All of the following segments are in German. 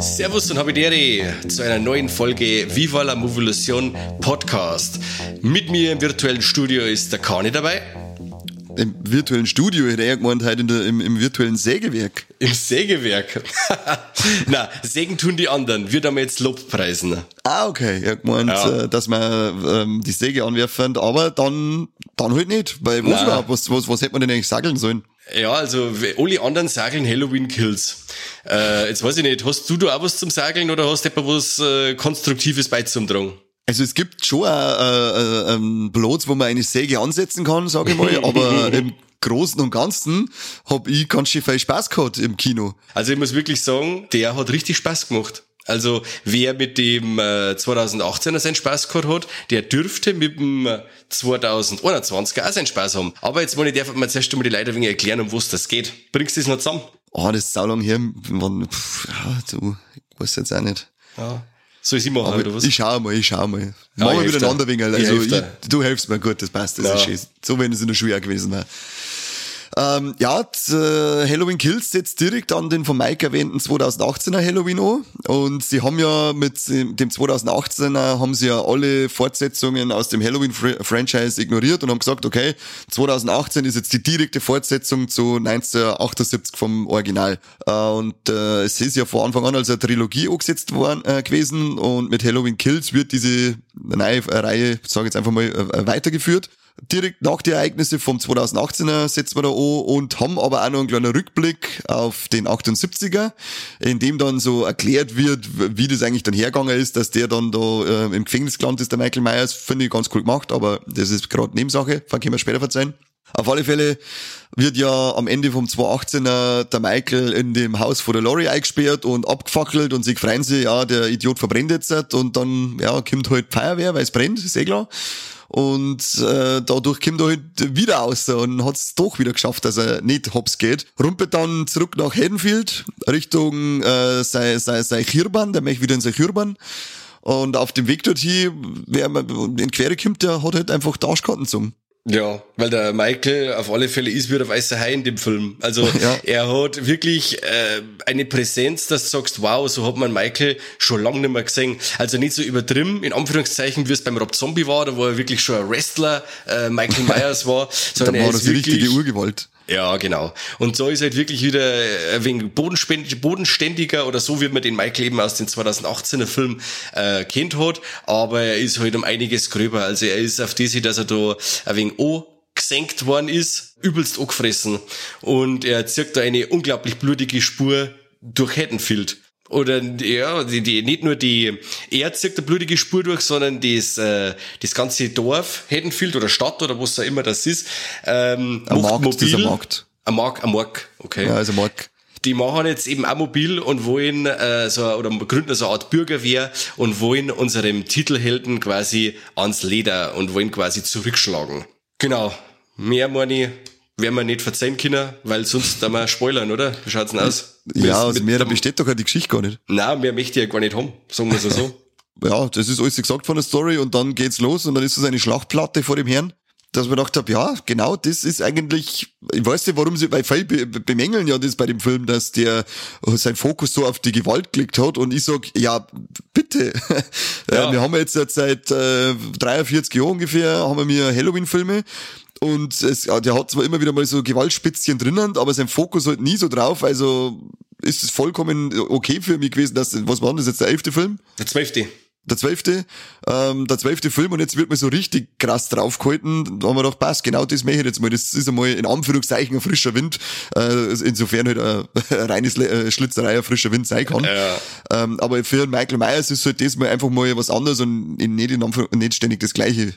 Servus und Habidere zu einer neuen Folge Viva la Movolution Podcast. Mit mir im virtuellen Studio ist der Kani dabei. Im virtuellen Studio, hätte er gemeint, heute der, im, im virtuellen Sägewerk. Im Sägewerk? Na, Sägen tun die anderen. Wir haben jetzt Lobpreisen. Ah, okay. Er hat gemeint, ja. Äh, dass wir ähm, die Säge anwerfen, aber dann, dann halt nicht. Weil was überhaupt? Was, was, was hätte man denn eigentlich sagen sollen? Ja, also alle anderen sagen Halloween Kills. Äh, jetzt weiß ich nicht, hast du da auch was zum Sageln oder hast du etwas was äh, Konstruktives beizutragen? Also es gibt schon äh, äh, ähm, Plots, wo man eine Säge ansetzen kann, sage ich mal, aber im Großen und Ganzen habe ich ganz schön viel Spaß gehabt im Kino. Also ich muss wirklich sagen, der hat richtig Spaß gemacht. Also wer mit dem äh, 2018er seinen Spaß gehabt hat, der dürfte mit dem 2021er auch seinen Spaß haben. Aber jetzt wollte ich einfach mal zuerst einmal die Leute wenig erklären, um was das geht. Bringst du das noch zusammen? Oh, das ist sau lang her. Wann, pff, ja, du, ich weiß jetzt auch nicht. Ja. Soll ich sie machen, Aber oder was? Ich schau mal, ich schau mal. Machen wir miteinander wegen. Also, ich, du helfst mir gut, das passt, das ja. ist schön. So, wenn es in der Schule gewesen wäre. Ähm, ja, äh, Halloween Kills setzt direkt an den von Mike erwähnten 2018er Halloween an. Und sie haben ja mit dem 2018er haben sie ja alle Fortsetzungen aus dem Halloween-Franchise ignoriert und haben gesagt, okay, 2018 ist jetzt die direkte Fortsetzung zu 1978 vom Original. Äh, und äh, es ist ja von Anfang an als eine Trilogie angesetzt worden äh, gewesen und mit Halloween Kills wird diese neue Reihe, sage jetzt einfach mal, äh, weitergeführt direkt nach den Ereignissen vom 2018er setzen wir da an und haben aber auch noch einen kleinen Rückblick auf den 78er, in dem dann so erklärt wird, wie das eigentlich dann hergegangen ist, dass der dann da äh, im Gefängnis gelandet ist, der Michael Myers, finde ich ganz cool gemacht, aber das ist gerade Nebensache, von können wir später verzeihen. Auf alle Fälle wird ja am Ende vom 2018er der Michael in dem Haus vor der Lorry eingesperrt und abgefackelt und sich freuen sie, ja, der Idiot verbrennt jetzt und dann, ja, kommt halt Feuerwehr, weil es brennt, ist eh klar. Und äh, dadurch kommt er halt wieder raus und hat es doch wieder geschafft, dass er nicht hops geht. Rumpelt dann zurück nach Haddonfield, Richtung äh, sein, sein, sein Chirban, der möchte wieder in sein Chirban. Und auf dem Weg dorthin, wer in Quere kommt, der hat halt einfach die Arschkarten gezogen. Ja, weil der Michael auf alle Fälle ist wie der weiße Hai in dem Film. Also ja. er hat wirklich äh, eine Präsenz, dass du sagst, wow, so hat man Michael schon lange nicht mehr gesehen. Also nicht so übertrieben, in Anführungszeichen, wie es beim Rob Zombie war, da wo er wirklich schon ein Wrestler äh, Michael Myers war. Sondern da war er das die richtige Urgewalt. Ja, genau. Und so ist halt wirklich wieder ein wenig bodenständiger oder so, wie man den Michael eben aus dem 2018er Film äh, kennt hat. Aber er ist halt um einiges gröber. Also er ist auf diese, dass er da ein wenig O gesenkt worden ist, übelst angefressen. Und er zirkt da eine unglaublich blutige Spur durch Haddonfield oder ja, die, die, nicht nur die, er zieht eine blutige Spur durch, sondern das, äh, das ganze Dorf, Haddonfield oder Stadt oder was auch immer das ist, ähm, ein Markt, mobil. Ist Markt. Ein Markt, ein Markt, okay. Ja, also Markt. Die machen jetzt eben auch mobil und wollen äh, so oder gründen so eine Art Bürgerwehr und wollen unserem Titelhelden quasi ans Leder und wollen quasi zurückschlagen. Genau. Mehr meine ich, werden wir nicht verzeihen können, weil sonst da mal spoilern, oder? Wie schaut's denn aus? Ja, also mehr besteht doch die Geschichte gar nicht. Nein, mehr möchte ich ja gar nicht haben, sagen wir es so. ja, das ist alles gesagt von der Story und dann geht's los und dann ist es eine Schlachtplatte vor dem Herrn dass man gedacht habe, ja, genau, das ist eigentlich, ich weiß nicht, warum sie, weil viele bemängeln ja das bei dem Film, dass der sein Fokus so auf die Gewalt gelegt hat und ich sag, ja, bitte. Ja. wir haben jetzt seit äh, 43 Jahren ungefähr, haben wir Halloween-Filme und es, der hat zwar immer wieder mal so Gewaltspitzchen drinnen, aber sein Fokus halt nie so drauf, also ist es vollkommen okay für mich gewesen, dass, was war das jetzt, der elfte Film? Der zwölfte der zwölfte, ähm, der zwölfte Film und jetzt wird mir so richtig krass draufgehalten. Da haben wir gedacht, passt, genau das mache ich jetzt mal. Das ist einmal in Anführungszeichen ein frischer Wind, äh, insofern halt ein, ein reines äh, Schlitzerei ein frischer Wind sein kann. Ja. Ähm, aber für Michael Myers ist halt das mal einfach mal was anderes und nicht, in Anführung, nicht ständig das Gleiche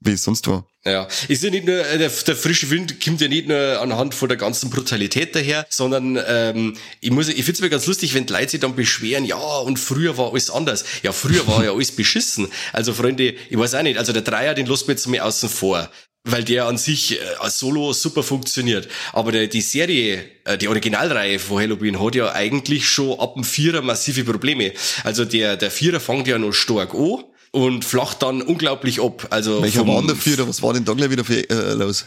wie es sonst war. Ja, ist ja nicht nur, äh, der, der frische Wind kommt ja nicht nur anhand von der ganzen Brutalität daher, sondern ähm, ich muss, ich find's mir ganz lustig, wenn die Leute sich dann beschweren, ja, und früher war alles anders. Ja, früher war ja alles beschissen. Also Freunde, ich weiß auch nicht, also der Dreier, den lässt mir jetzt mal außen vor. weil der an sich äh, Solo super funktioniert. Aber der, die Serie, äh, die Originalreihe von Halloween hat ja eigentlich schon ab dem Vierer massive Probleme. Also der, der Vierer fängt ja noch stark an und flacht dann unglaublich ab. Also Welcher war der Vierer? Was war denn da gleich wieder für, äh, los?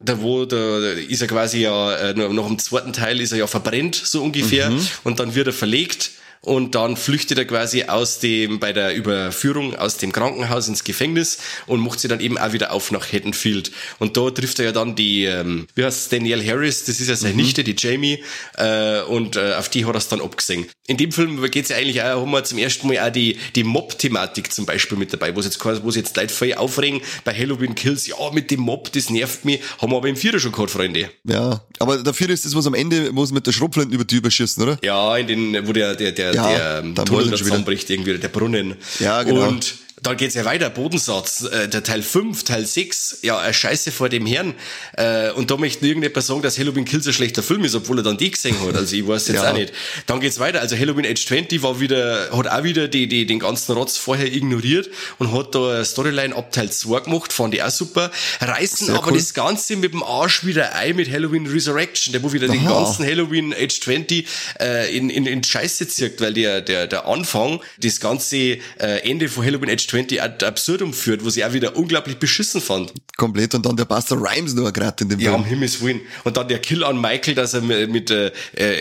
Da wo da ist er quasi ja äh, noch im zweiten Teil ist er ja verbrennt so ungefähr mhm. und dann wird er verlegt und dann flüchtet er quasi aus dem, bei der Überführung aus dem Krankenhaus ins Gefängnis und macht sie dann eben auch wieder auf nach Haddonfield. Und da trifft er ja dann die, ähm, wie heißt Danielle Harris, das ist ja seine mhm. Nichte, die Jamie, äh, und äh, auf die hat er es dann abgesehen. In dem Film geht es ja eigentlich auch, haben wir zum ersten Mal auch die, die Mob-Thematik zum Beispiel mit dabei, wo es jetzt, wo jetzt Leute voll aufregen bei Halloween Kills, ja, mit dem Mob, das nervt mich, haben wir aber im Vierer schon gehabt, Freunde. Ja, aber der Vierer ist das, was am Ende, wo es mit der Schrotflinte über die überschießen, oder? Ja, in den, wo der, der, der, ja, der Tunnel zusammenbricht, irgendwie, der Brunnen. Ja, genau. Und dann geht's ja weiter, Bodensatz, äh, der Teil 5, Teil 6, ja, eine Scheiße vor dem Herrn. Äh, und da möchte irgendjemand sagen, dass Halloween Kills ein schlechter Film ist, obwohl er dann die gesehen hat. Also ich weiß jetzt ja. auch nicht. Dann geht's weiter. Also Halloween Age 20 war wieder, hat auch wieder die, die, den ganzen Rotz vorher ignoriert und hat da Storyline ab Teil 2 gemacht, fand ich auch super. Reißen Sehr aber cool. das Ganze mit dem Arsch wieder ein mit Halloween Resurrection, der wo wieder Aha. den ganzen Halloween Age 20 äh, in, in, in Scheiße zirkt, weil der, der, der Anfang, das ganze äh, Ende von Halloween Age 20 ad absurdum führt, wo sie auch wieder unglaublich beschissen fand. Komplett. Und dann der Buster Rhymes nur gerade in dem Ja, Film. um Himmels Willen. Und dann der Kill an Michael, dass er mit, mit äh,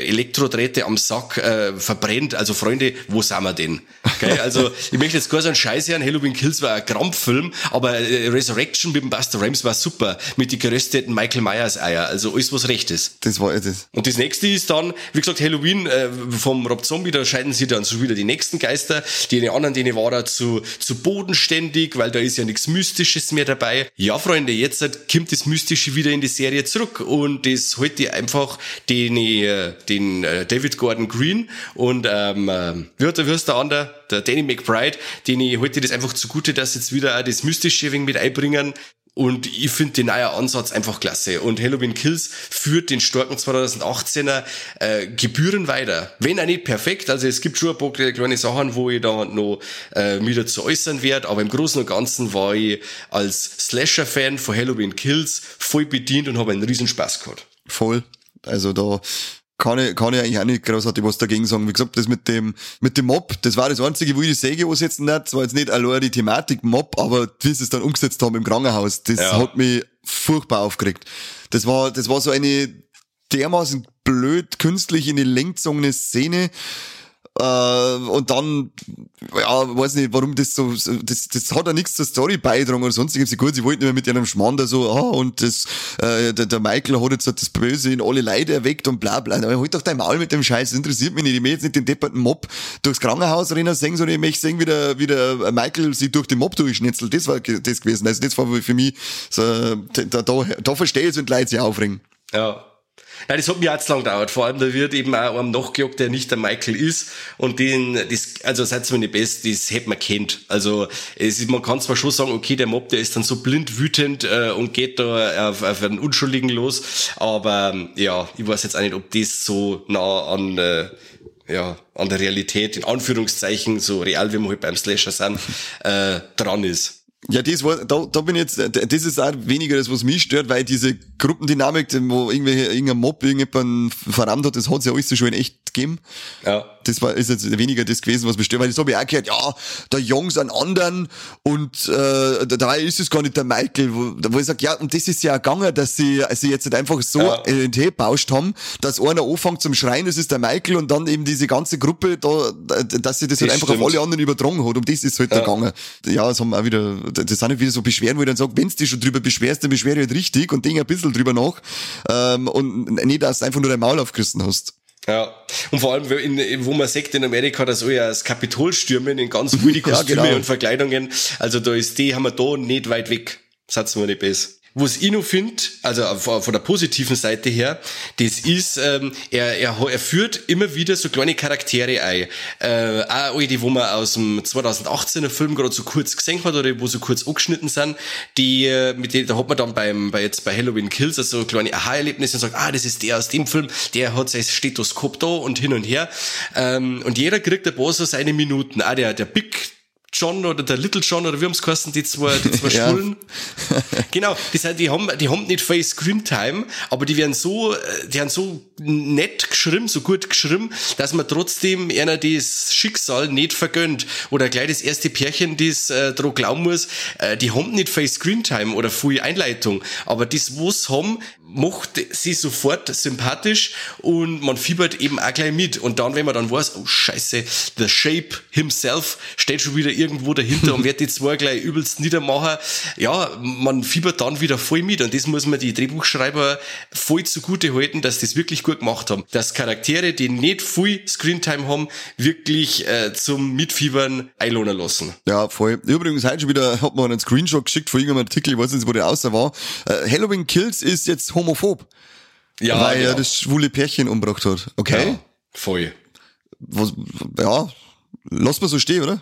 Elektrodrähte am Sack äh, verbrennt. Also Freunde, wo sind wir denn? Okay, also ich möchte jetzt gar so einen Scheiß hören. Halloween Kills war ein Krampffilm, aber äh, Resurrection mit dem Buster Rhymes war super. Mit die gerösteten Michael Myers Eier. Also alles was recht ist. Das war das. Und das nächste ist dann, wie gesagt, Halloween äh, vom Rob Zombie, da scheiden sie dann so wieder die nächsten Geister. Die anderen, denen war er zu, zu bodenständig, weil da ist ja nichts Mystisches mehr dabei. Ja, Freunde, jetzt kommt das Mystische wieder in die Serie zurück und das heute einfach den, äh, den äh, David Gordon Green und ähm, äh, wie hat der, wie der andere, der Danny McBride, den ich heute das einfach zugute, dass jetzt wieder auch das Mystische mit einbringen. Und ich finde den neuen Ansatz einfach klasse. Und Halloween Kills führt den starken 2018er äh, Gebühren weiter. Wenn er nicht perfekt, also es gibt schon ein paar kleine Sachen, wo ich da noch äh, wieder zu äußern werde, aber im Großen und Ganzen war ich als Slasher-Fan von Halloween Kills voll bedient und habe einen riesen Spaß gehabt. Voll. Also da kann ich, kann ich eigentlich auch nicht großartig was dagegen sagen. Wie gesagt, das mit dem, mit dem Mob, das war das einzige, wo ich die Säge ansetzen nicht. Das war jetzt nicht allein die Thematik Mob, aber wie sie es dann umgesetzt haben im Krankenhaus, das ja. hat mich furchtbar aufgeregt. Das war, das war so eine dermaßen blöd, künstlich in die Länge gezogene Szene, äh, und dann, ja, weiß nicht, warum das so, das, das hat ja nichts zur Story beigetragen oder sonstiges. Gut, sie wollten immer mit ihrem Schmarrn da so, ah, und das, äh, der, der Michael hat jetzt das Böse in alle Leute erweckt und bla, bla. Aber halt doch dein Maul mit dem Scheiß, das interessiert mich nicht. Ich möchte jetzt nicht den depperten Mob durchs Krankenhaus rennen sehen, sondern ich möchte sehen, wie der, wie der Michael sich durch den Mob durchschnitzelt. Das war das gewesen. Also das war für mich so, da, da, da verstehe ich es, wenn Leute sich aufregen. Ja. Nein, das hat mir auch zu lang gedauert. Vor allem, da wird eben auch einem nachgejagt, der nicht der Michael ist. Und den, das, also seid mir nicht best, das hätte man kennt. Also, es ist, man kann zwar schon sagen, okay, der Mob, der ist dann so blind wütend äh, und geht da auf, auf einen Unschuldigen los. Aber ähm, ja, ich weiß jetzt auch nicht, ob das so nah an, äh, ja, an der Realität, in Anführungszeichen, so real wie wir halt beim Slasher sind, äh, dran ist. Ja, das war, da, da bin ich jetzt, das ist auch weniger das, was mich stört, weil diese Gruppendynamik, wo irgendwelche, irgendein Mob irgendjemand verrammt hat, das hat es ja alles schon in echt gegeben. Ja das war ist jetzt weniger das gewesen, was stört, weil das habe ich auch gehört, ja, der Jungs an anderen und äh, da ist es gar nicht der Michael, wo, wo ich sage, ja, und das ist ja gegangen, dass sie also jetzt nicht einfach so ja. entgebauscht haben, dass einer anfängt zum Schreien, das ist der Michael und dann eben diese ganze Gruppe da, dass sie das, das halt einfach stimmt. auf alle anderen übertragen hat, um das ist halt ja. gegangen. Ja, das haben wir auch wieder, das sind halt wieder so Beschwerden, wo ich dann sage, wenn du dich schon drüber beschwerst, dann beschwer dich halt richtig und denk ein bisschen drüber nach ähm, und nicht, dass du einfach nur dein Maul aufgerissen hast. Ja, und vor allem, in, wo man sagt in Amerika, dass soll ja das Kapitol stürmen in ganz wilde Kostüme ja, genau. und Verkleidungen. Also da ist die, haben wir da nicht weit weg. Satz wir nicht besser. Was ich noch finde, also von der positiven Seite her, das ist, ähm, er, er, er führt immer wieder so kleine Charaktere ein. Äh, auch die, wo man aus dem 2018er Film gerade so kurz gesehen hat oder wo so kurz angeschnitten sind, die, äh, mit denen, da hat man dann beim, bei jetzt bei Halloween Kills also kleine Aha-Erlebnisse und sagt, ah, das ist der aus dem Film, der hat sein Stethoskop da und hin und her. Ähm, und jeder kriegt ein paar so seine Minuten. Ah, der, der Big, John oder der Little John oder wie haben's geheißen, die zwei, die zwei Schwulen. genau, die, sind, die haben, die haben nicht viel Screentime, aber die werden so, äh, die haben so nett geschrieben, so gut geschrieben, dass man trotzdem einer das Schicksal nicht vergönnt. Oder gleich das erste Pärchen, das äh, dran glauben muss, äh, die haben nicht viel Screentime oder viel Einleitung, aber das, was haben, macht sie sofort sympathisch und man fiebert eben auch gleich mit. Und dann, wenn man dann weiß, oh scheiße, The Shape himself steht schon wieder irgendwo dahinter und wird die zwei gleich übelst niedermachen, ja, man fiebert dann wieder voll mit. Und das muss man die Drehbuchschreiber voll zugute halten, dass das wirklich gut gemacht haben. Dass Charaktere, die nicht viel Screentime haben, wirklich äh, zum Mitfiebern einlohnen lassen. Ja, voll. Übrigens, heute schon wieder hat man einen Screenshot geschickt von irgendeinem Artikel, ich weiß nicht, wo der außer war. Äh, Halloween Kills ist jetzt homophob. Ja, weil genau. er das schwule Pärchen umgebracht hat. Okay. Ja, voll. Was, ja, Lass mal so stehen, oder?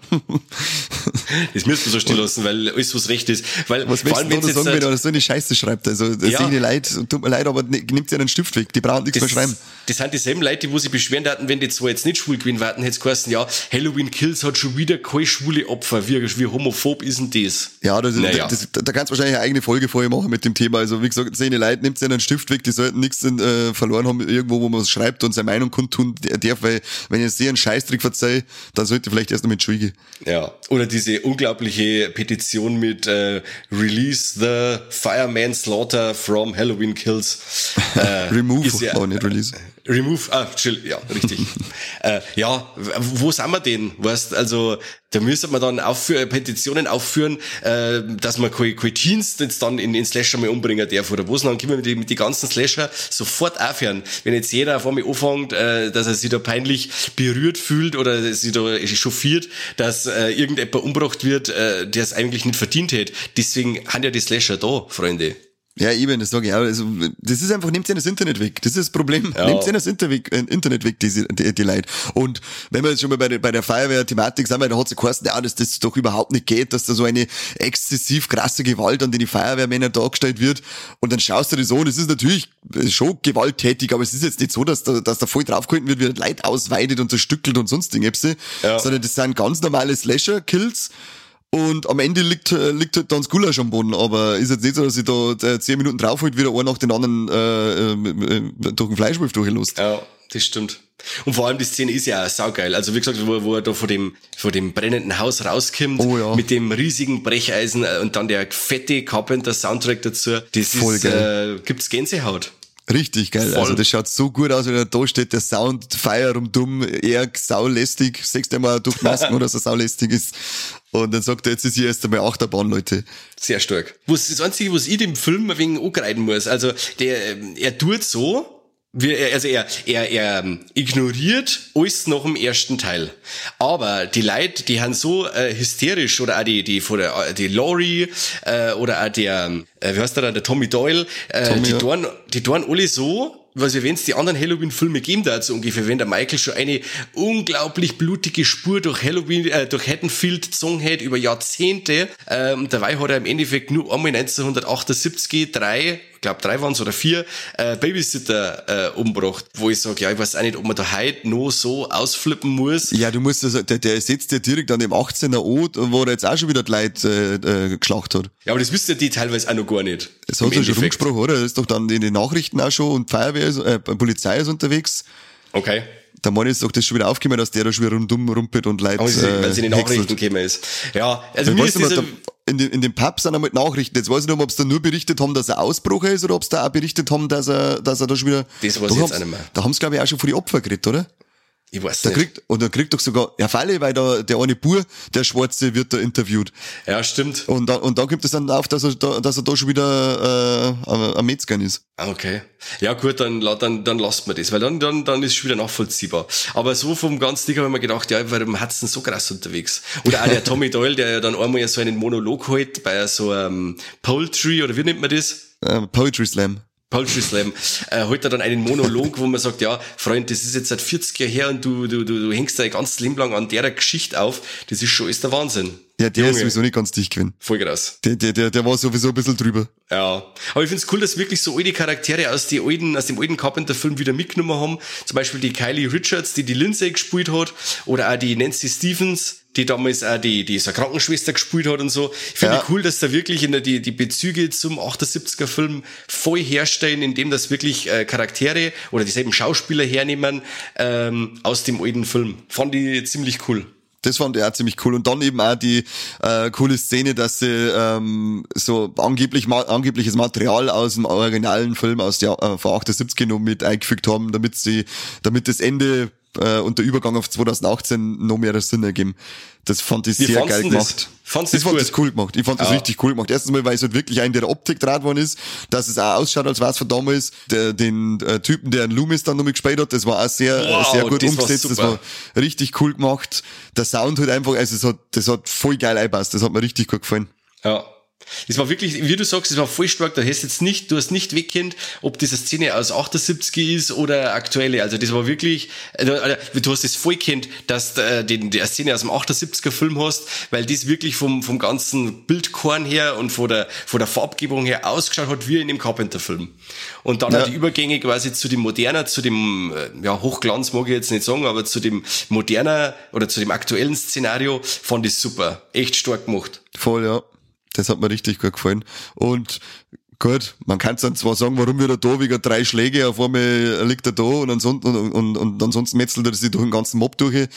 das müsste man so stehen lassen, weil alles was recht ist. Weil, was vor allem, wenn sagen, wenn er so eine Scheiße schreibt? Also, das ja. sind die Leute, tut mir leid, aber nimmt sie einen Stift weg. Die brauchen nichts das, mehr schreiben. Das sind dieselben Leute, die wo sich beschweren hatten, wenn die zwar jetzt nicht schwul gewesen wären, hätte es geheißen, ja, Halloween Kills hat schon wieder keine schwule Opfer. Wie, wie homophob ist denn das? Ja, das, naja. das, das, da kannst du wahrscheinlich eine eigene Folge vorher machen mit dem Thema. Also, wie gesagt, seine Leute, nimmt sie einen Stift weg, die sollten nichts äh, verloren haben, irgendwo, wo man es schreibt und seine Meinung kundtun darf, weil, wenn ich sehr einen Scheißtrick verzeihe, dann sollte vielleicht erst noch mit Schwiege. Ja, oder diese unglaubliche Petition mit äh, Release the Fireman Slaughter from Halloween Kills. Äh, remove, ja, oh, nicht release. Remove, ah, chill, ja, richtig. äh, ja, wo sind wir denn? Weißt, also, da müsste man dann aufführen, Petitionen aufführen, äh, dass man keine, keine Teens jetzt dann in, in Slasher mal umbringen darf oder was, dann können wir mit, die, mit die ganzen Slasher sofort aufhören. Wenn jetzt jeder auf einmal anfängt, äh, dass er sich da peinlich berührt fühlt oder sich da chauffiert, dass äh, irgendjemand umgebracht wird, äh, der es eigentlich nicht verdient hätte. Deswegen haben ja die Slasher da, Freunde. Ja, eben, das sage ich auch. Also, das ist einfach, nehmt ihr das Internet weg. Das ist das Problem. Ja. Nehmt ihr das Internet weg, äh, Internet weg die, die, die Leute. Und wenn wir jetzt schon mal bei der, bei der Feuerwehr-Thematik sind, weil da hat es geheißen, ja, dass das doch überhaupt nicht geht, dass da so eine exzessiv krasse Gewalt an die Feuerwehrmänner dargestellt wird. Und dann schaust du das an, das ist natürlich schon gewalttätig, aber es ist jetzt nicht so, dass da, dass da voll draufgehalten wird, wie Leid ausweitet und zerstückelt und sonst Dinge, ja. sondern das sind ganz normale Slasher-Kills und am Ende liegt, äh, liegt halt dann das Gulasch am Boden. Aber ist jetzt nicht so, dass ich da äh, zehn Minuten drauf halt wieder einen nach den anderen äh, äh, durch den Fleischwolf durchgelust. Ja, das stimmt. Und vor allem die Szene ist ja auch saugeil. Also wie gesagt, wo, wo er da vor dem, vor dem brennenden Haus rauskommt, oh, ja. mit dem riesigen Brecheisen und dann der fette Carpenter-Soundtrack dazu. Das Voll ist, geil. Äh, gibt's Gänsehaut. Richtig geil. Voll. Also das schaut so gut aus, wenn er da steht, der Sound, Feier um dumm, eher saulästig. Sechst einmal durch Masken oder so saulästig ist. Und dann sagt er, jetzt ist hier erst einmal Achterbahn, Leute. Sehr stark. Was, das Einzige, was ich dem Film ein wenig angreifen muss, also der, er tut so, wie, also er, er, er ähm, ignoriert alles noch im ersten Teil. Aber die Leute, die haben so äh, hysterisch, oder auch die, die, vor der, äh, die Laurie, äh, oder auch der, äh, wie heißt der da, der Tommy Doyle, äh, Tommy, die, ja. tun, die tun alle so, was wenn es die anderen Halloween-Filme geben dazu ungefähr, wenn der Michael schon eine unglaublich blutige Spur durch Halloween, äh, durch Haddonfield gezogen hat über Jahrzehnte. Ähm, dabei hat er im Endeffekt nur einmal 1978 drei glaube drei waren es oder vier, äh, Babysitter äh, umgebracht, wo ich sage, ja, ich weiß auch nicht, ob man da heute noch so ausflippen muss. Ja, du musst also, der, der setzt ja direkt an dem 18er O, wo er jetzt auch schon wieder die Leute äh, äh, geschlacht hat. Ja, aber das wüsste die teilweise auch noch gar nicht. Das hat er schon rumgesprochen, oder? Das ist doch dann in den Nachrichten auch schon und Feuerwehr, ist, äh, Polizei ist unterwegs. Okay. Der Mann ist doch das schon wieder aufgekommen, dass der da schon wieder rundum rumpelt und Leute. Äh, weil sie in den Nachrichten gekommen ist. Ja, also mir ist dieser, in, den, in dem Pub sind einmal Nachrichten. Jetzt weiß ich nicht, ob sie da nur berichtet haben, dass er Ausbruch ist oder ob sie da auch berichtet haben, dass er, dass er da schon wieder. Das weiß ich jetzt auch nicht mehr. Da haben sie, glaube ich, auch schon vor die Opfer geredet, oder? Ich weiß da nicht. Kriegt, und er kriegt doch sogar ja Falle, weil da der eine Bur, der Schwarze, wird da interviewt. Ja, stimmt. Und da, und da kommt es dann auf, dass er da, dass er da schon wieder äh, am Metzgern ist. Ah, okay. Ja gut, dann, dann, dann lasst man das, weil dann, dann, dann ist es schon wieder nachvollziehbar. Aber so vom ganzen Ding habe ich mir gedacht, ja, warum hat's denn so krass unterwegs? Oder auch der Tommy Doyle, der ja dann einmal ja so einen Monolog hält bei so einem Poultry, oder wie nennt man das? Uh, Poetry Slam. Poultry Slam, äh, heute dann einen Monolog, wo man sagt, ja, Freund, das ist jetzt seit 40 Jahren her und du, du, du, du hängst da ein ganzes Leben lang an der Geschichte auf. Das ist schon, ist der Wahnsinn. Ja, der Junge. ist sowieso nicht ganz dicht gewesen. Voll krass. Der, der, der, der war sowieso ein bisschen drüber. Ja. Aber ich find's cool, dass wirklich so alte Charaktere aus, die alten, aus dem alten Carpenter-Film wieder mitgenommen haben. Zum Beispiel die Kylie Richards, die die Lindsay gespielt hat. Oder auch die Nancy Stevens die damals auch die, die so Krankenschwester gespielt hat und so. Ich finde ja. cool, dass da wirklich in der, die, die Bezüge zum 78er Film voll herstellen, indem das wirklich äh, Charaktere oder dieselben Schauspieler hernehmen ähm, aus dem alten Film. Fand ich ziemlich cool. Das fand ich auch ziemlich cool. Und dann eben auch die äh, coole Szene, dass sie ähm, so angeblich ma angebliches Material aus dem originalen Film aus der äh, von 78 noch mit eingefügt haben, damit sie, damit das Ende äh, und der Übergang auf 2018 noch mehr Sinn ergeben. Das fand ich Wie sehr geil gemacht. Fandst das, fand das cool gemacht. Ich fand das richtig cool gemacht. Erstens mal, weil es halt wirklich ein der Optik draht worden ist, dass es auch ausschaut, als was von damals. Der, den äh, Typen, der einen Loomis dann noch mit gespielt hat, das war auch sehr, wow, sehr gut das umgesetzt. Das war richtig cool gemacht. Der Sound halt einfach, also es hat, das hat voll geil eingepasst. Das hat mir richtig gut gefallen. Ja, es war wirklich, wie du sagst, es war voll stark. Da hast jetzt nicht, du hast nicht wegkennt, ob diese Szene aus 78 ist oder aktuelle. Also das war wirklich, äh, du hast es voll kennt, dass du äh, die Szene aus dem 78er Film hast, weil das wirklich vom, vom ganzen Bildkorn her und von der, von der Farbgebung her ausgeschaut hat wie in dem Carpenter Film. Und dann ja. die Übergänge quasi zu dem moderner, zu dem, äh, ja, Hochglanz mag ich jetzt nicht sagen, aber zu dem moderner oder zu dem aktuellen Szenario fand ich super. Echt stark gemacht. Voll, ja. Das hat mir richtig gut gefallen. Und gut, man kann dann zwar sagen, warum wird er da wegen drei Schläge, auf einmal liegt er da und ansonsten, und, und, und ansonsten metzelt er sich durch den ganzen Mob durch.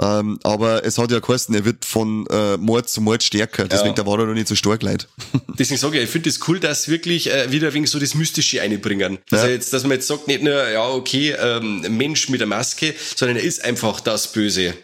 Ähm, aber es hat ja geheißen, er wird von äh, Mord zu Mord stärker. Deswegen, ja. da war er noch nicht so stark leid. Deswegen sage ich, ich finde es das cool, dass wirklich äh, wieder wegen so das Mystische einbringen. Dass, ja. jetzt, dass man jetzt sagt, nicht nur, ja, okay, ähm, Mensch mit der Maske, sondern er ist einfach das Böse.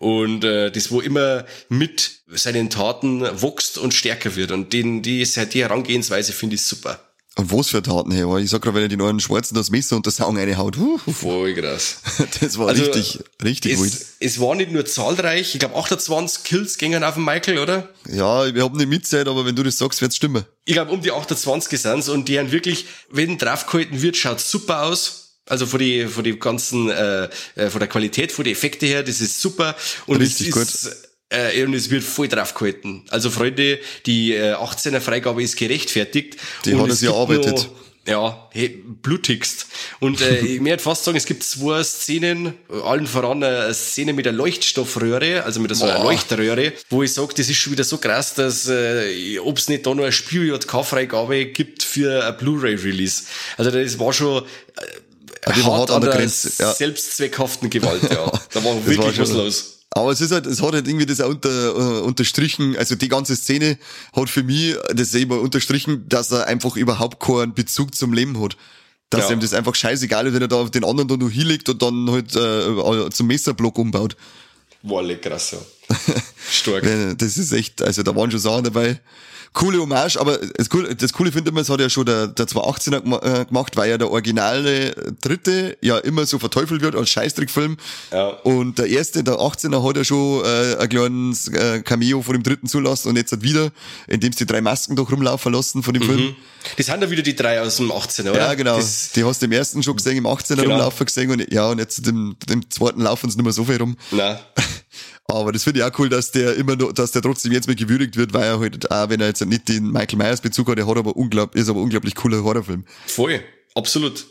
Und äh, das, wo immer mit seinen Taten wächst und stärker wird. Und den, die, die Herangehensweise finde ich super. Und was für Taten, hey, ich sag gerade, wenn er die neuen Schwarzen das Messer und das Saugen reinhaut. Uh, Voll krass. Das war also, richtig, richtig es, gut. Es war nicht nur zahlreich, ich glaube 28 Kills gingen auf den Michael, oder? Ja, wir haben nicht mitzählt, aber wenn du das sagst, wird's stimmen. Ich glaube um die 28 sind's und die haben wirklich, wenn draufgehalten wird, schaut super aus also von die, von die ganzen, äh, äh, von der Qualität, von den Effekte her, das ist super. Und Richtig es ist, gut. Äh, und es wird voll drauf gehalten. Also Freunde, die äh, 18er Freigabe ist gerechtfertigt. Die hat es ja arbeitet. Ja, hey, blutigst. Und äh, ich möchte fast sagen, es gibt zwei Szenen, allen voran eine Szene mit der Leuchtstoffröhre, also mit so einer Leuchtröhre, wo ich sage, das ist schon wieder so krass, dass äh, ob es nicht da noch eine Spiel-JK-Freigabe gibt für ein Blu-ray-Release. Also das war schon... Äh, die war hart an der Grenze. Ja. Selbstzweckhaften Gewalt, ja. Da war wirklich war was los. Aber es ist halt, es hat halt irgendwie das auch unter, uh, unterstrichen, also die ganze Szene hat für mich das eben unterstrichen, dass er einfach überhaupt keinen Bezug zum Leben hat. Dass ja. ihm das einfach scheißegal ist, wenn er da auf den anderen da noch hinlegt und dann halt äh, zum Messerblock umbaut. War krass, ja. Stark. das ist echt, also da waren schon Sachen dabei coole Hommage, aber das Coole, das Coole finde ich, es hat ja schon der, der 218er äh, gemacht, weil ja der originale dritte ja immer so verteufelt wird als Scheißtrickfilm. Ja. Und der erste, der 18er, hat ja schon äh, ein kleines äh, Cameo von dem dritten zulassen und jetzt halt wieder, indem sie die drei Masken doch rumlaufen lassen von dem mhm. Film. Das sind ja wieder die drei aus dem 18er, oder? Ja, genau. Das, die hast du im ersten schon gesehen, im 18er genau. rumlaufen gesehen und ja, und jetzt im, im zweiten laufen sie nicht mehr so viel rum. Nein. Aber das finde ich auch cool, dass der immer noch, dass der trotzdem jetzt mal gewürdigt wird, weil er halt, auch wenn er jetzt nicht den Michael Myers Bezug hat, er hat aber unglaublich, ist aber unglaublich cooler Horrorfilm. Voll, absolut.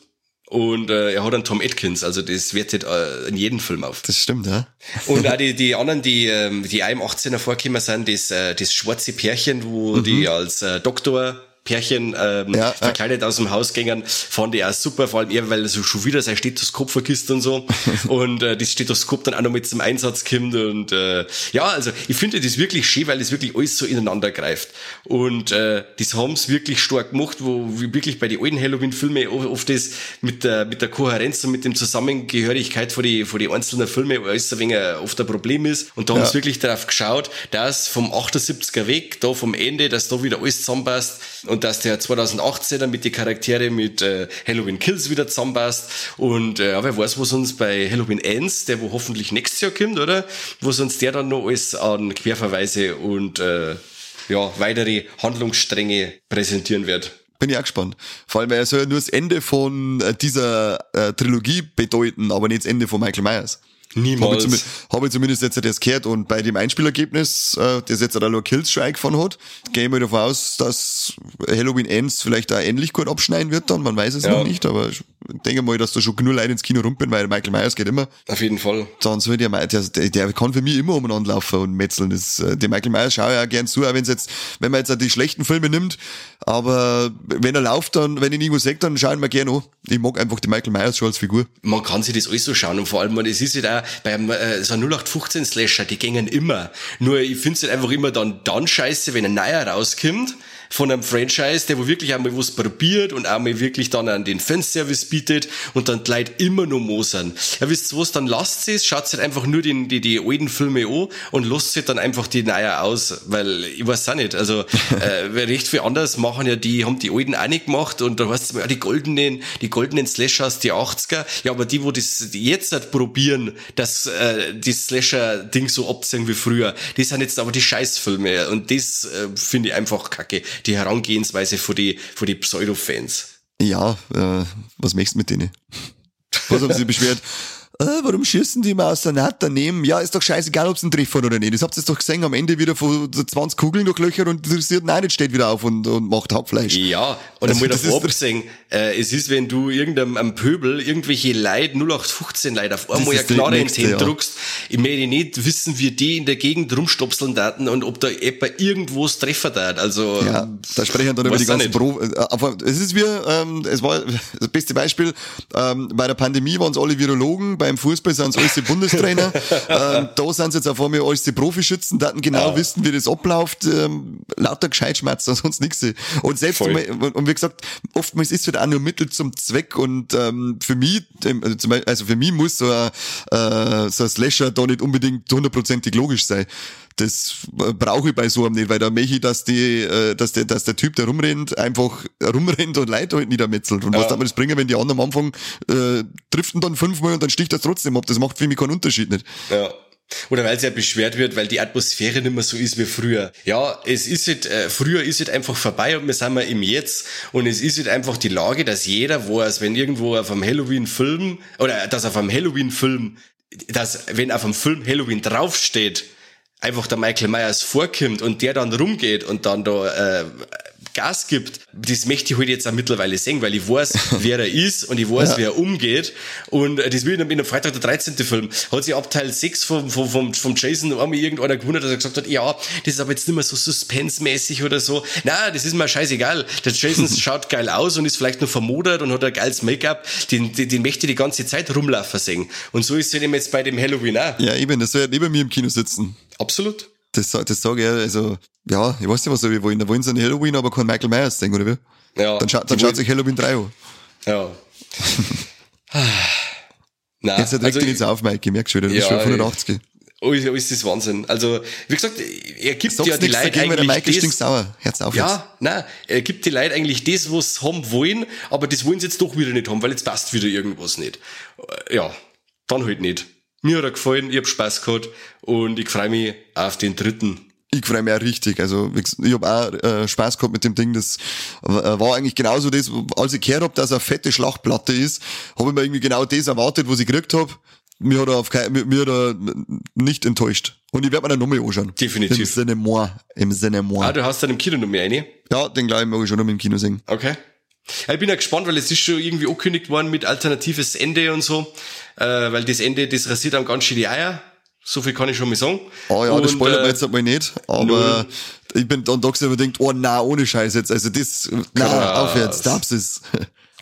Und äh, er hat einen Tom Atkins, also das wertet äh, in jedem Film auf. Das stimmt, ja. Und auch die, die anderen, die, ähm, die einem 18er vorgekommen sind, das, äh, das schwarze Pärchen, wo mhm. die als äh, Doktor Pärchen ähm, ja, verkleidet ja. aus dem Haus gingen, fand ich auch super, vor allem eher, weil er so schon wieder sein Stethoskop vergisst und so und äh, das Stethoskop dann auch noch mit zum Einsatz kommt und äh, ja, also ich finde das wirklich schön, weil es wirklich alles so ineinander greift und äh, das haben sie wirklich stark gemacht, wo wie wirklich bei den alten Halloween-Filmen oft das mit der, mit der Kohärenz und mit dem Zusammengehörigkeit von die, von die einzelnen Filme alles ein wenig oft ein Problem ist und da ja. haben sie wirklich darauf geschaut, dass vom 78er Weg, da vom Ende, dass da wieder alles zusammenpasst und dass der 2018er mit die Charaktere mit äh, Halloween Kills wieder zusammenpasst und äh, wer weiß, was uns bei Halloween Ends, der wo hoffentlich nächstes Jahr kommt, oder? Was uns der dann noch alles an Querverweise und äh, ja, weitere Handlungsstränge präsentieren wird. Bin ich auch gespannt. Vor allem, er soll ja nur das Ende von äh, dieser äh, Trilogie bedeuten, aber nicht das Ende von Michael Myers. Niemals. Habe ich, hab ich zumindest jetzt das gehört und bei dem Einspielergebnis, äh, das jetzt auch nur Kills schon eingefahren hat, gehe ich davon aus, dass Halloween Ends vielleicht auch ähnlich gut abschneiden wird dann, man weiß es ja. noch nicht, aber denke mal, dass da schon genug Leute ins Kino rumpeln, weil Michael Myers geht immer. Auf jeden Fall. Dann soll der, der, der kann für mich immer umeinander laufen und metzeln. Das, äh, der Michael Myers schaue ich auch gern zu, auch wenn's jetzt, wenn man jetzt auch die schlechten Filme nimmt, aber wenn er läuft, dann, wenn ich irgendwo sehe, dann schauen wir gerne an. Ich mag einfach die Michael Myers schon als Figur. Man kann sich das alles so schauen und vor allem, es ist ja halt beim äh, so 0815 Slasher, die gängen immer. Nur ich finde es halt einfach immer dann, dann scheiße, wenn ein neuer rauskommt von einem Franchise, der wo wirklich einmal was probiert und einmal wirklich dann an den Fanservice bietet und dann die Leute immer nur mosern. Ja, wisst ihr was, dann lasst es, schaut halt einfach nur die, die, die alten Filme an und lasst sie dann einfach die neue aus, weil ich weiß auch nicht, also äh, recht viel anders machen ja die, haben die alten auch nicht gemacht und da heißt es ja die goldenen, die goldenen Slashers, die 80er, ja, aber die, wo das jetzt halt probieren, dass äh, die Slasher-Ding so abziehen wie früher, die sind jetzt aber die Scheißfilme. Und das äh, finde ich einfach kacke die Herangehensweise von die, von die Pseudo-Fans. Ja, äh, was möchtest du mit denen? Was haben sie beschwert? äh, warum schießen die immer aus der Naht daneben? Ja, ist doch scheißegal, ob sie einen treffen oder nicht. Das habt ihr doch gesehen, am Ende wieder von 20 Kugeln durch Löcher und interessiert nein, steht wieder auf und, und macht Hackfleisch. Ja, und also, dann muss ich davor absehen, äh, es ist, wenn du irgendeinem Pöbel irgendwelche Leute, 0815 Leute auf einmal ja klar ins Hand ja. druckst, ich möchte nicht wissen, wie die in der Gegend rumstopseln daten und ob da etwa irgendwo das Treffer da Also, ja, da sprechen dann über die ganzen Pro, äh, aber es ist wie, ähm, es war das beste Beispiel, ähm, bei der Pandemie waren es alle Virologen, bei beim Fußball sind es alles die Bundestrainer. ähm, da sind es jetzt auf einmal alles die Profischützen, die genau ja. wissen, wie das abläuft. Ähm, lauter Gescheitschmerzen, sonst nichts. Und selbst, um, und wie gesagt, oftmals ist es halt auch nur Mittel zum Zweck und ähm, für mich, also, also für mich muss so ein, äh, so ein Slasher da nicht unbedingt hundertprozentig logisch sein das brauche ich bei so einem nicht, weil da möchte ich, dass die, äh, dass der, dass der Typ, der rumrennt, einfach rumrennt und Leute halt niedermetzelt. Und ja. was darf man das bringen, wenn die anderen am Anfang äh, driften dann fünfmal und dann sticht das trotzdem ab? Das macht für mich keinen Unterschied nicht. Ja. Oder weil es ja beschwert wird, weil die Atmosphäre nicht mehr so ist wie früher. Ja, es ist halt, äh, früher ist halt einfach vorbei und wir sind mal im Jetzt. Und es ist halt einfach die Lage, dass jeder weiß, wenn irgendwo auf einem Halloween-Film, oder dass auf einem Halloween-Film, dass, wenn auf einem Film Halloween draufsteht, einfach der Michael Myers vorkommt und der dann rumgeht und dann da äh, Gas gibt, das möchte ich halt jetzt auch mittlerweile sehen, weil ich weiß, wer er ist und ich weiß, ja. wie er umgeht. Und äh, das will ich in einem Freitag der 13. Film. Hat sich ab Teil 6 vom, vom, vom, vom Jason einmal irgendeiner gewundert, dass er gesagt hat, ja, das ist aber jetzt nicht mehr so suspense-mäßig oder so. Na, das ist mir scheißegal. Der Jason schaut geil aus und ist vielleicht nur vermodert und hat ein geiles Make-up. Den, den, den möchte ich die ganze Zeit rumlaufen sehen. Und so ist es eben jetzt bei dem Halloween auch. Ja, eben, das ja neben mir im Kino sitzen. Absolut. Das, das sage ich, also, ja, ich weiß nicht, was wir wollen. Da wollen sie eine Halloween, aber kein Michael Myers sehen, oder wie? Ja. Dann, scha dann schaut sich Halloween 3 an. Ja. Nein, Jetzt regt also, jetzt auf, Mike, ich merke schon, du ja, bist schon 180. Oh, ist das Wahnsinn. Also, wie gesagt, er gibt Sag's ja die Leute dagegen, eigentlich Mike das, sauer. Herz auf Ja, jetzt. nein, er gibt die Leute eigentlich das, was sie haben wollen, aber das wollen sie jetzt doch wieder nicht haben, weil jetzt passt wieder irgendwas nicht. Ja, dann halt nicht. Mir hat er gefallen, ich hab Spaß gehabt und ich freue mich auf den dritten. Ich freue mich auch richtig. Also ich habe auch äh, Spaß gehabt mit dem Ding. Das äh, war eigentlich genauso das, als ich gehört habe, dass eine fette Schlachtplatte ist, habe ich mir irgendwie genau das erwartet, was ich gekriegt habe. Mir hat er, auf kein, mir, mir hat er nicht enttäuscht. Und ich werde mir dann nochmal anschauen. Definitiv. Im Sinne moi. Im Sinne moi. Ah, du hast dann im Kino noch mehr eine? Ja, den glaube ich mag ich schon noch im Kino sehen. Okay. Ja, ich bin ja gespannt, weil es ist schon irgendwie angekündigt worden mit alternatives Ende und so, äh, weil das Ende, das rasiert am ganz schön die Eier. So viel kann ich schon mal sagen. Oh ja, und, das spoilert äh, man jetzt einmal nicht, aber ich bin dann doch selber denkt, oh na, ohne Scheiß jetzt, also das, na, aufwärts, darfst es.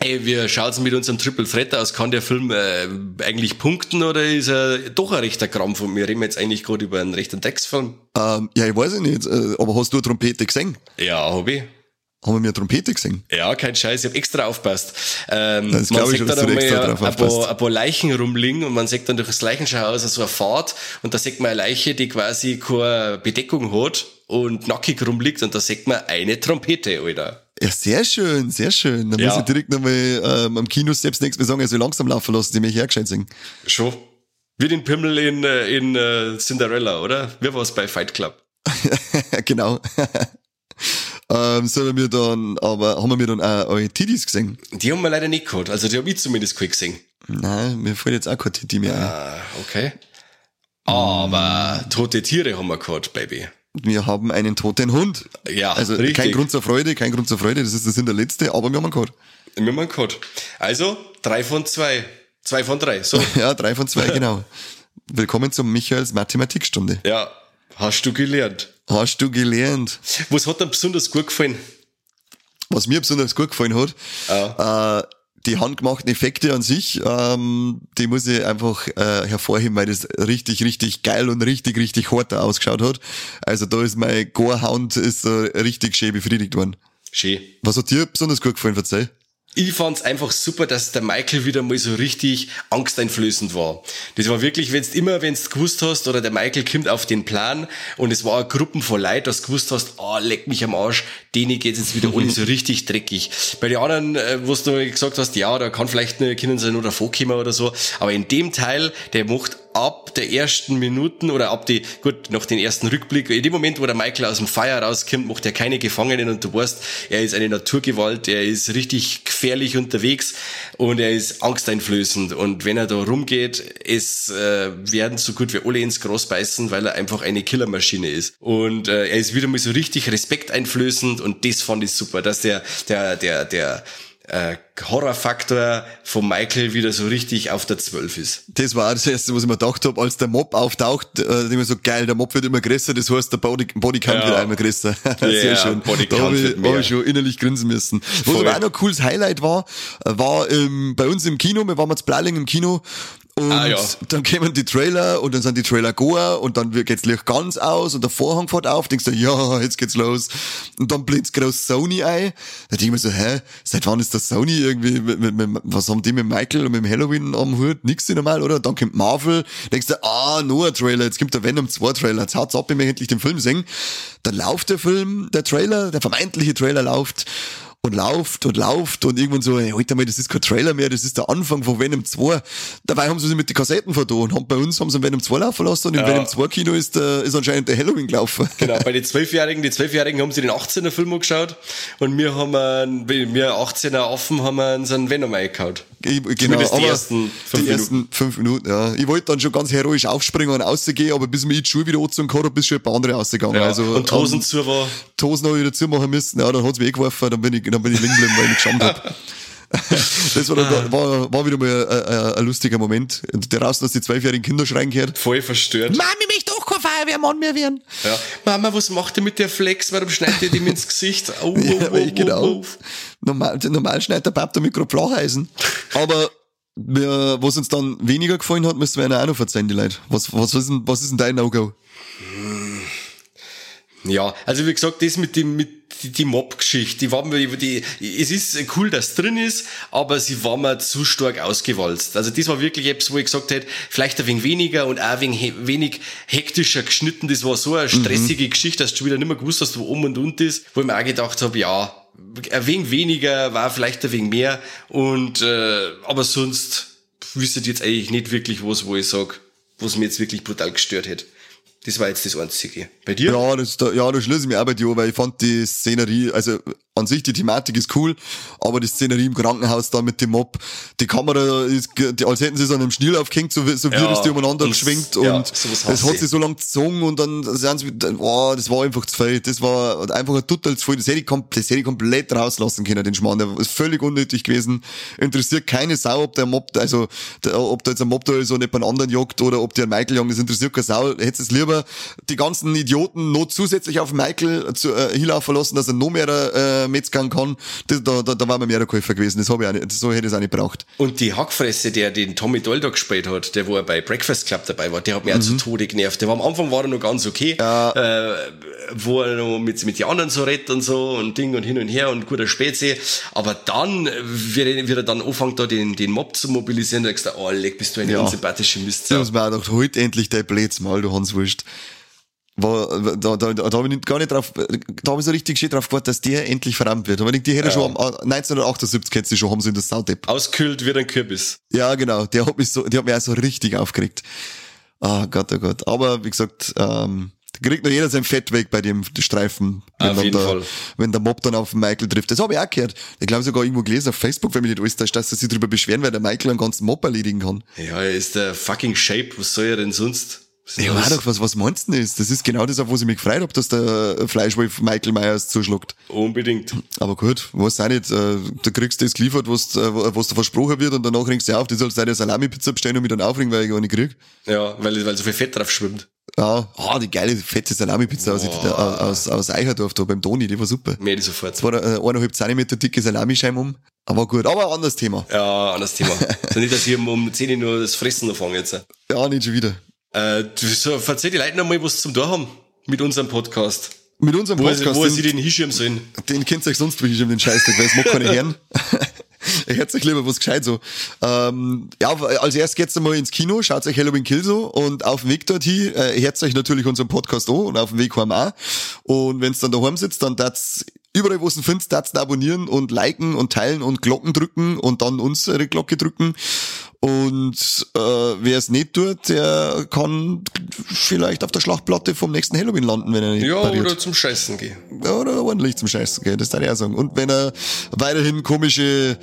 Ey, wir schaut's mit unserem Triple Threat aus. Kann der Film äh, eigentlich punkten oder ist er doch ein rechter Krampf? Und wir reden jetzt eigentlich gerade über einen rechten Drecksfilm. Ähm, ja, ich weiß nicht, äh, aber hast du eine Trompete gesehen? Ja, hab ich. Haben wir mir Trompete gesehen? Ja, kein Scheiß, ich habe extra aufpasst. Ähm, das man sieht dann einmal ein, paar, ein paar Leichen rumliegen und man sieht dann durch das Leichenschauhaus so eine Fahrt und da sieht man eine Leiche, die quasi keine Bedeckung hat und nackig rumliegt und da sieht man eine Trompete, Alter. Ja, sehr schön, sehr schön. Da ja. muss ich direkt nochmal ähm, am Kino selbst nichts mehr sagen, also langsam laufen lassen, die mich hergescheit singen. Schon. Wie den Pimmel in, äh, in uh, Cinderella, oder? Wie war es bei Fight Club? genau. Ähm, sollen wir dann, aber haben wir dann auch eure Tidis gesehen? Die haben wir leider nicht gehabt, also die habe ich zumindest kein gesehen. Nein, mir fällt jetzt auch kein Titi mehr ah, okay. Aber tote Tiere haben wir gehabt, Baby. Wir haben einen toten Hund. Ja, Also richtig. kein Grund zur Freude, kein Grund zur Freude, das ist das in der letzte, aber wir haben einen gehabt. Wir haben einen gehabt. Also, drei von zwei. Zwei von drei, so. ja, drei von zwei, genau. Willkommen zum Michaels Mathematikstunde. Ja, hast du gelernt. Hast du gelernt. Was hat dir besonders gut gefallen? Was mir besonders gut gefallen hat, ja. äh, die handgemachten Effekte an sich, ähm, die muss ich einfach äh, hervorheben, weil das richtig, richtig geil und richtig, richtig hart ausgeschaut hat. Also da ist mein Gorehound ist äh, richtig schön befriedigt worden. Schön. Was hat dir besonders gut gefallen, verzeih? Ich fand's einfach super, dass der Michael wieder mal so richtig angsteinflößend war. Das war wirklich, wenn's immer, wenn's gewusst hast, oder der Michael kommt auf den Plan und es war eine Gruppen von Leuten, dass du gewusst hast, ah, oh, leck mich am Arsch, denen geht's jetzt wieder alle so richtig dreckig. Bei den anderen, äh, wo du gesagt hast, ja, da kann vielleicht eine Kinder sein oder vorkommen oder so, aber in dem Teil, der macht ab der ersten Minuten oder ab die, gut, nach den ersten Rückblick, in dem Moment, wo der Michael aus dem Feuer rauskommt, macht er keine Gefangenen und du weißt, er ist eine Naturgewalt, er ist richtig gefährlich unterwegs und er ist angsteinflößend. Und wenn er da rumgeht, es äh, werden so gut wie alle ins Gras beißen, weil er einfach eine Killermaschine ist. Und äh, er ist wieder mal so richtig respekteinflößend und das fand ich super, dass der, der, der, der, äh, Horrorfaktor von Michael wieder so richtig auf der 12 ist. Das war auch das Erste, was ich mir gedacht habe, als der Mob auftaucht, äh, immer so geil, der Mob wird immer größer, das heißt, der Body, Bodycount ja. wird immer größer. Sehr yeah, schön. da habe ich, hab ich schon innerlich grinsen müssen. Was aber auch noch ein cooles Highlight war, äh, war ähm, bei uns im Kino, wir waren jetzt Bleiling im Kino und ah, ja. dann kommen die Trailer und dann sind die Trailer goa und dann geht's Licht ganz aus und der Vorhang fährt auf, denkst du, ja, jetzt geht's los. Und dann blitzt groß Sony ein. Da denk ich mir so, hä, seit wann ist das Sony irgendwie, mit, mit, mit, was haben die mit Michael und mit dem Halloween am Hut? Nix normal, oder? Dann kommt Marvel, denkst du, ah, nur ein Trailer, jetzt kommt der Venom 2 Trailer, jetzt haut's ab, wenn wir endlich den Film sehen. Dann läuft der Film, der Trailer, der vermeintliche Trailer läuft und lauft und lauft und irgendwann so, hey, heute mal, das ist kein Trailer mehr, das ist der Anfang von Venom 2. Dabei haben sie sich mit den Kassetten vertan und haben bei uns haben sie Venom 2 laufen lassen und im ja. Venom 2 Kino ist, äh, ist anscheinend der Halloween gelaufen. Genau, bei den Zwölfjährigen, die Zwölfjährigen haben sie den 18er Film geschaut und wir haben, einen, wir 18er offen haben wir so einen Venom eingehauen. Ich, genau, die ersten fünf die ersten fünf Minuten, ja. Ich wollte dann schon ganz heroisch aufspringen und rausgehen, aber bis mir die Schuhe wieder angezogen habe, bis schon ein paar andere rausgegangen. Ja, also, und Hosen zu war. Die Hosen habe ich wieder zumachen müssen, ja, dann hat's mich weggeworfen, dann bin ich, dann bin ich liegen geblieben, weil ich mich geschammt habe. das war, dann, war, war wieder mal ein, ein, ein lustiger Moment. Und draußen, dass die zwölfjährigen Kinder schreien gehört. Voll verstört. Mami, ich möchte doch kein Feuerwehrmann mehr werden. Ja. Mama, was macht ihr mit der Flex? Warum schneidet ihr dem ins Gesicht? Oh, oh, ja, oh, genau. Oh, oh. Normal, normal schneidet der Pap damit gerade Flacheisen. Aber wir, was uns dann weniger gefallen hat, müssen wir ihnen auch noch verzeihen, die Leute. Was, was, was, ist, denn, was ist denn dein No-Go? Ja, also wie gesagt, das mit dem, mit die, die Mob-Geschichte, die war mir über die, es ist cool, dass es drin ist, aber sie war mir zu stark ausgewalzt. Also das war wirklich etwas, wo ich gesagt hätte, vielleicht ein wenig weniger und auch ein wenig, wenig hektischer geschnitten. Das war so eine stressige mhm. Geschichte, dass du wieder nicht mehr gewusst hast, wo um und und ist, wo ich mir auch gedacht habe, ja, ein wenig weniger war vielleicht ein wenig mehr und äh, aber sonst wüsste jetzt eigentlich nicht wirklich was, wo ich sag, was mir jetzt wirklich brutal gestört hätte. Das war jetzt das Einzige. Bei dir? Ja, das, da, ja, da schließe ich mich auch bei dir, weil ich fand die Szenerie, also an sich die Thematik ist cool, aber die Szenerie im Krankenhaus da mit dem Mob, die Kamera ist, die, als hätten sie es an einem Schneel aufgehängt, so, so ja, wie die umeinander geschwenkt und ja, es hat sich so lang gezogen und dann sind sie, oh, das war einfach zu viel. Das war einfach ein total zu viel. Das hätte ich, komplett, das hätte ich komplett rauslassen können, den Schmarrn. Der ist völlig unnötig gewesen. Interessiert keine Sau, ob der Mob, also, der, ob da jetzt ein Mob da ist und nicht bei einem anderen jagt oder ob der Michael jagen, das interessiert keine Sau. Hätte es lieber die ganzen Idioten noch zusätzlich auf Michael zu, äh, hinlaufen lassen, dass er noch mehr, äh, Metzgern kann, das, da, da, da war mir mehr der Käufer gewesen. Das habe ich auch nicht, so hätte ich es auch nicht braucht. Und die Hackfresse, der den Tommy da gespielt hat, der wo er bei Breakfast Club dabei war, der hat mir mhm. auch zu Tode genervt. Der war am Anfang war er noch ganz okay, ja. äh, wo er noch mit, mit den anderen so redet und so und Ding und hin und her und guter Spätsee. Aber dann, wie er, wie er dann anfängt, da den, den Mob zu mobilisieren, da denkst du, oh, leck, bist du eine ja. unsympathische Mist. Ja, das war doch heute endlich dein Blöds mal, du Hans Wurscht war, da, da, da, habe ich gar nicht drauf, da habe ich so richtig schön drauf gewartet, dass der endlich verrammt wird. Aber ich denke, die hätte ja. schon 1978 hätte sie schon haben sie in das Saudepp. Auskühlt wie ein Kürbis. Ja, genau. Der hat mich so, der hat mich auch so richtig aufgeregt. Ah, oh Gott, oh Gott. Aber wie gesagt, ähm, kriegt noch jeder sein Fett weg bei dem Streifen. Wenn, auf jeden der, Fall. wenn der Mob dann auf Michael trifft. Das habe ich auch gehört. Ich glaube sogar irgendwo gelesen auf Facebook, wenn mich nicht alles täuscht, dass sie sich darüber beschweren, weil der Michael einen ganzen Mob erledigen kann. Ja, er ist der fucking Shape. Was soll er denn sonst? Ja, war doch, was, was meinst du denn das? Das ist genau das, auf was ich mich gefreut habe, dass der Fleischwolf Michael Myers zuschlägt. Unbedingt. Aber gut, was auch nicht, äh, du kriegst das geliefert, was, äh, was da versprochen wird und danach ringst du auf, du sollst deine Salami-Pizza bestellen und mich dann aufringen, weil ich gar nicht krieg. Ja, weil, weil so viel Fett drauf schwimmt. Ja, ah, die geile fette Salami-Pizza aus, aus, aus Eicherdorf da beim Toni, die war super. Mehr die sofort. Es war eine äh, eineinhalb Zentimeter dicke Salamischeibe um. Aber gut, aber ein anderes Thema. Ja, anderes Thema. so nicht, dass ich um 10 Uhr nur das Fressen anfange jetzt. Ja, nicht schon wieder. Äh, du, so, erzähl die Leute noch mal, was zum da haben mit unserem Podcast. Mit unserem Podcast. Wo, wo sie den hinschirmen sollen. Den kennt ihr euch sonst wo hinschirmen, den Scheißdreck, weil es mag keine Herren. Ihr hört euch lieber was gescheit so. Ähm, ja, als erstes geht's einmal ins Kino, schaut euch Halloween Kill so und auf dem Weg dorthin äh, hört euch natürlich unseren Podcast an und auf dem Weg heim auch. Und wenn's dann daheim sitzt, dann tat's überall, wo es findet, tat's abonnieren und liken und teilen und Glocken drücken und dann unsere Glocke drücken. Und äh, wer es nicht tut, der kann vielleicht auf der Schlachtplatte vom nächsten Halloween landen, wenn er nicht Ja, pariert. oder zum Scheißen gehen. Oder ordentlich zum Scheißen gehen, das darf ich auch sagen. Und wenn er weiterhin komische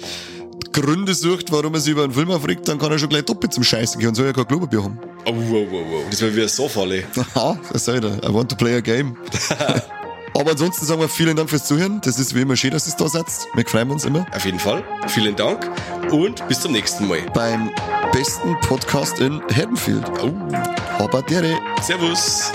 Gründe sucht, warum er sich über einen Film aufregt, dann kann er schon gleich doppelt zum Scheißen gehen und soll ja kein Klopapier haben. Oh, wow, wow, wow. Das wäre wie ein Sofalle. Aha, was soll ich da? I want to play a game. Aber ansonsten sagen wir vielen Dank fürs Zuhören. Das ist wie immer schön, dass ihr es da seid. Wir freuen uns immer. Auf jeden Fall. Vielen Dank und bis zum nächsten Mal. Beim besten Podcast in Haddonfield. Oh. Aber dere. Servus.